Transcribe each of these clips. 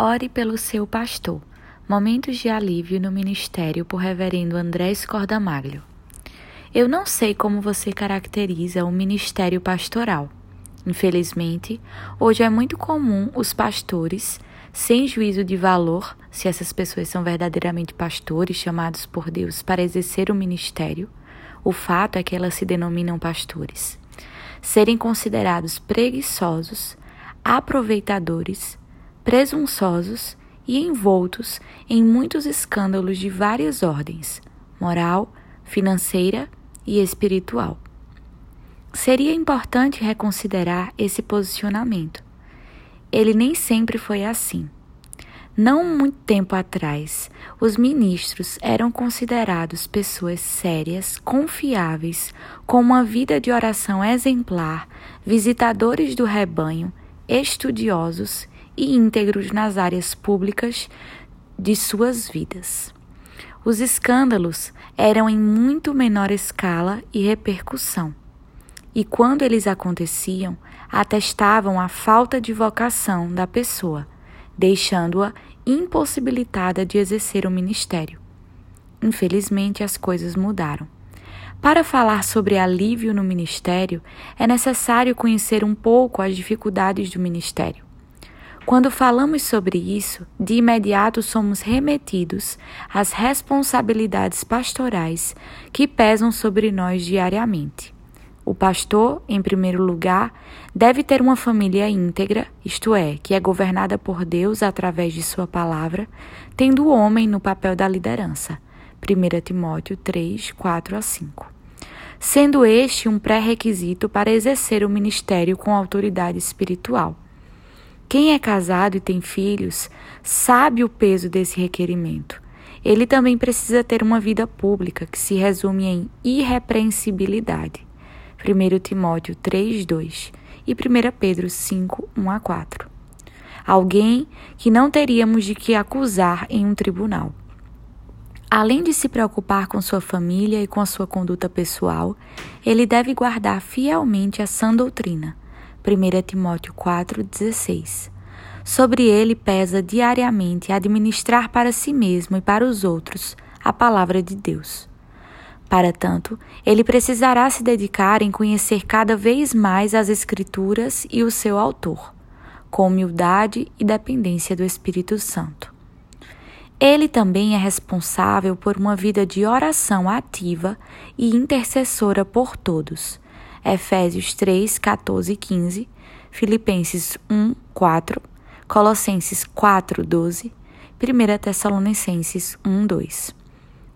Ore pelo seu pastor. Momentos de alívio no ministério por Reverendo Andrés Cordamaglio. Eu não sei como você caracteriza o ministério pastoral. Infelizmente, hoje é muito comum os pastores, sem juízo de valor, se essas pessoas são verdadeiramente pastores chamados por Deus para exercer o ministério, o fato é que elas se denominam pastores, serem considerados preguiçosos, aproveitadores, presunçosos e envoltos em muitos escândalos de várias ordens moral, financeira e espiritual. Seria importante reconsiderar esse posicionamento. Ele nem sempre foi assim. Não muito tempo atrás, os ministros eram considerados pessoas sérias, confiáveis, com uma vida de oração exemplar, visitadores do rebanho, estudiosos e íntegros nas áreas públicas de suas vidas. Os escândalos eram em muito menor escala e repercussão, e quando eles aconteciam, atestavam a falta de vocação da pessoa, deixando-a impossibilitada de exercer o ministério. Infelizmente, as coisas mudaram. Para falar sobre alívio no ministério, é necessário conhecer um pouco as dificuldades do ministério. Quando falamos sobre isso, de imediato somos remetidos às responsabilidades pastorais que pesam sobre nós diariamente. O pastor, em primeiro lugar, deve ter uma família íntegra, isto é, que é governada por Deus através de sua palavra, tendo o homem no papel da liderança. 1 Timóteo 3, 4 a 5. Sendo este um pré-requisito para exercer o ministério com autoridade espiritual. Quem é casado e tem filhos sabe o peso desse requerimento. Ele também precisa ter uma vida pública que se resume em irrepreensibilidade. 1 Timóteo 3, 2 e 1 Pedro 5, 1 a 4. Alguém que não teríamos de que acusar em um tribunal. Além de se preocupar com sua família e com a sua conduta pessoal, ele deve guardar fielmente a sã doutrina 1 Timóteo 4,16. Sobre ele pesa diariamente administrar para si mesmo e para os outros a palavra de Deus. Para tanto, ele precisará se dedicar em conhecer cada vez mais as Escrituras e o seu autor, com humildade e dependência do Espírito Santo. Ele também é responsável por uma vida de oração ativa e intercessora por todos Efésios 3, 14 e 15, Filipenses 1, 4, Colossenses 4, 12, 1 Tessalonicenses 1, 2.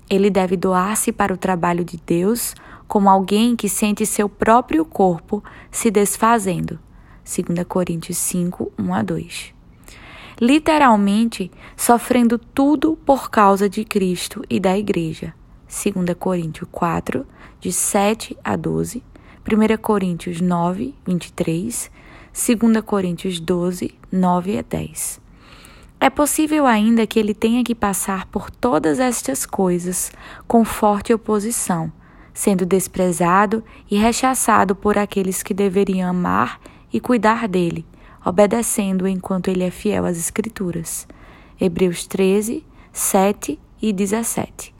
Ele deve doar-se para o trabalho de Deus como alguém que sente seu próprio corpo se desfazendo. 2 Coríntios 5, 1 a 2. Literalmente, sofrendo tudo por causa de Cristo e da Igreja. 2 Coríntios 4, de 7 a 12, 1 Coríntios 9, 23, 2 Coríntios 12, 9 a 10. É possível ainda que ele tenha que passar por todas estas coisas com forte oposição, sendo desprezado e rechaçado por aqueles que deveriam amar e cuidar dele, obedecendo enquanto ele é fiel às Escrituras. Hebreus 13, 7 e 17.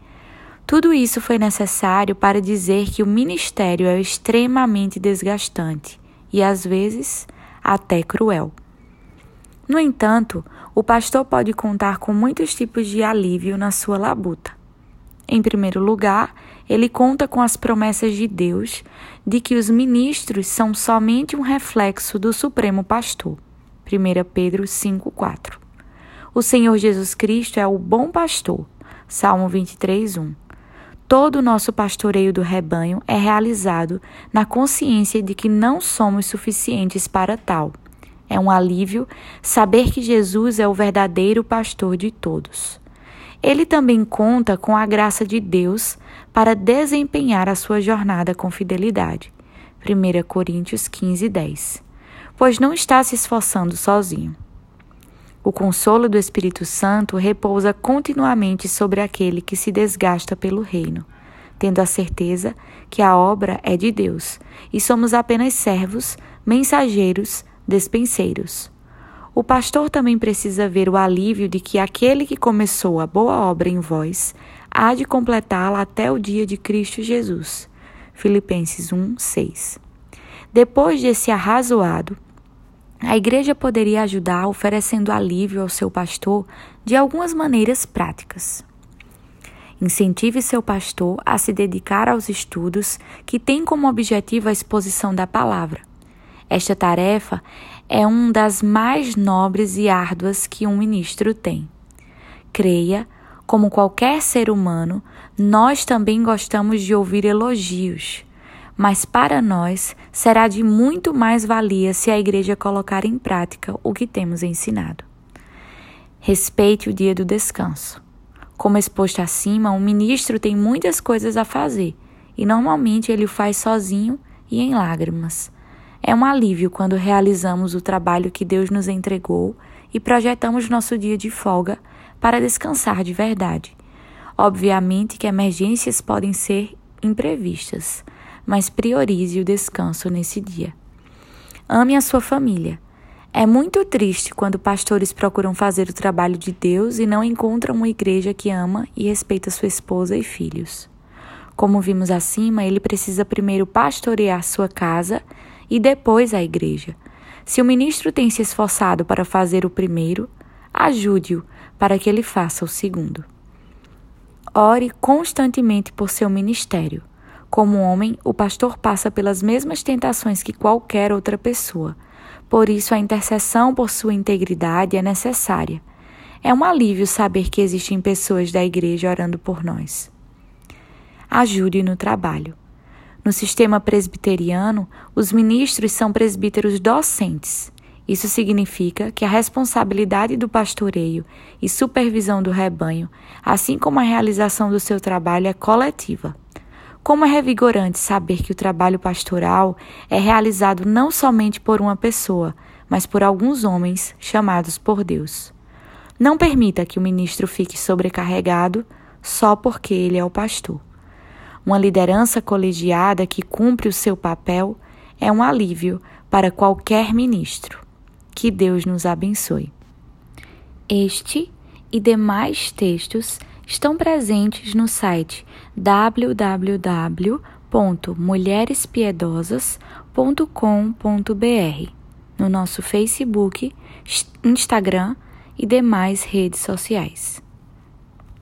Tudo isso foi necessário para dizer que o ministério é extremamente desgastante e, às vezes, até cruel. No entanto, o pastor pode contar com muitos tipos de alívio na sua labuta. Em primeiro lugar, ele conta com as promessas de Deus de que os ministros são somente um reflexo do Supremo Pastor. 1 Pedro 5,4. O Senhor Jesus Cristo é o bom pastor. Salmo 23, 1. Todo o nosso pastoreio do rebanho é realizado na consciência de que não somos suficientes para tal. É um alívio saber que Jesus é o verdadeiro pastor de todos. Ele também conta com a graça de Deus para desempenhar a sua jornada com fidelidade. 1 Coríntios 15, 10. Pois não está se esforçando sozinho. O consolo do Espírito Santo repousa continuamente sobre aquele que se desgasta pelo reino, tendo a certeza que a obra é de Deus e somos apenas servos, mensageiros, despenseiros. o pastor também precisa ver o alívio de que aquele que começou a boa obra em vós há de completá-la até o dia de Cristo Jesus. Filipenses 1, 6. Depois desse arrazoado, a igreja poderia ajudar oferecendo alívio ao seu pastor de algumas maneiras práticas. Incentive seu pastor a se dedicar aos estudos que têm como objetivo a exposição da palavra. Esta tarefa é uma das mais nobres e árduas que um ministro tem. Creia, como qualquer ser humano, nós também gostamos de ouvir elogios mas para nós será de muito mais valia se a igreja colocar em prática o que temos ensinado. Respeite o dia do descanso. Como exposto acima, um ministro tem muitas coisas a fazer e normalmente ele o faz sozinho e em lágrimas. É um alívio quando realizamos o trabalho que Deus nos entregou e projetamos nosso dia de folga para descansar de verdade. Obviamente que emergências podem ser imprevistas, mas priorize o descanso nesse dia. Ame a sua família. É muito triste quando pastores procuram fazer o trabalho de Deus e não encontram uma igreja que ama e respeita sua esposa e filhos. Como vimos acima, ele precisa primeiro pastorear sua casa e depois a igreja. Se o ministro tem se esforçado para fazer o primeiro, ajude-o para que ele faça o segundo. Ore constantemente por seu ministério. Como homem, o pastor passa pelas mesmas tentações que qualquer outra pessoa. Por isso, a intercessão por sua integridade é necessária. É um alívio saber que existem pessoas da igreja orando por nós. Ajude no trabalho. No sistema presbiteriano, os ministros são presbíteros docentes. Isso significa que a responsabilidade do pastoreio e supervisão do rebanho, assim como a realização do seu trabalho, é coletiva. Como é revigorante saber que o trabalho pastoral é realizado não somente por uma pessoa, mas por alguns homens chamados por Deus. Não permita que o ministro fique sobrecarregado só porque ele é o pastor. Uma liderança colegiada que cumpre o seu papel é um alívio para qualquer ministro. Que Deus nos abençoe. Este e demais textos estão presentes no site www.mulherespiedosas.com.br, no nosso Facebook, Instagram e demais redes sociais.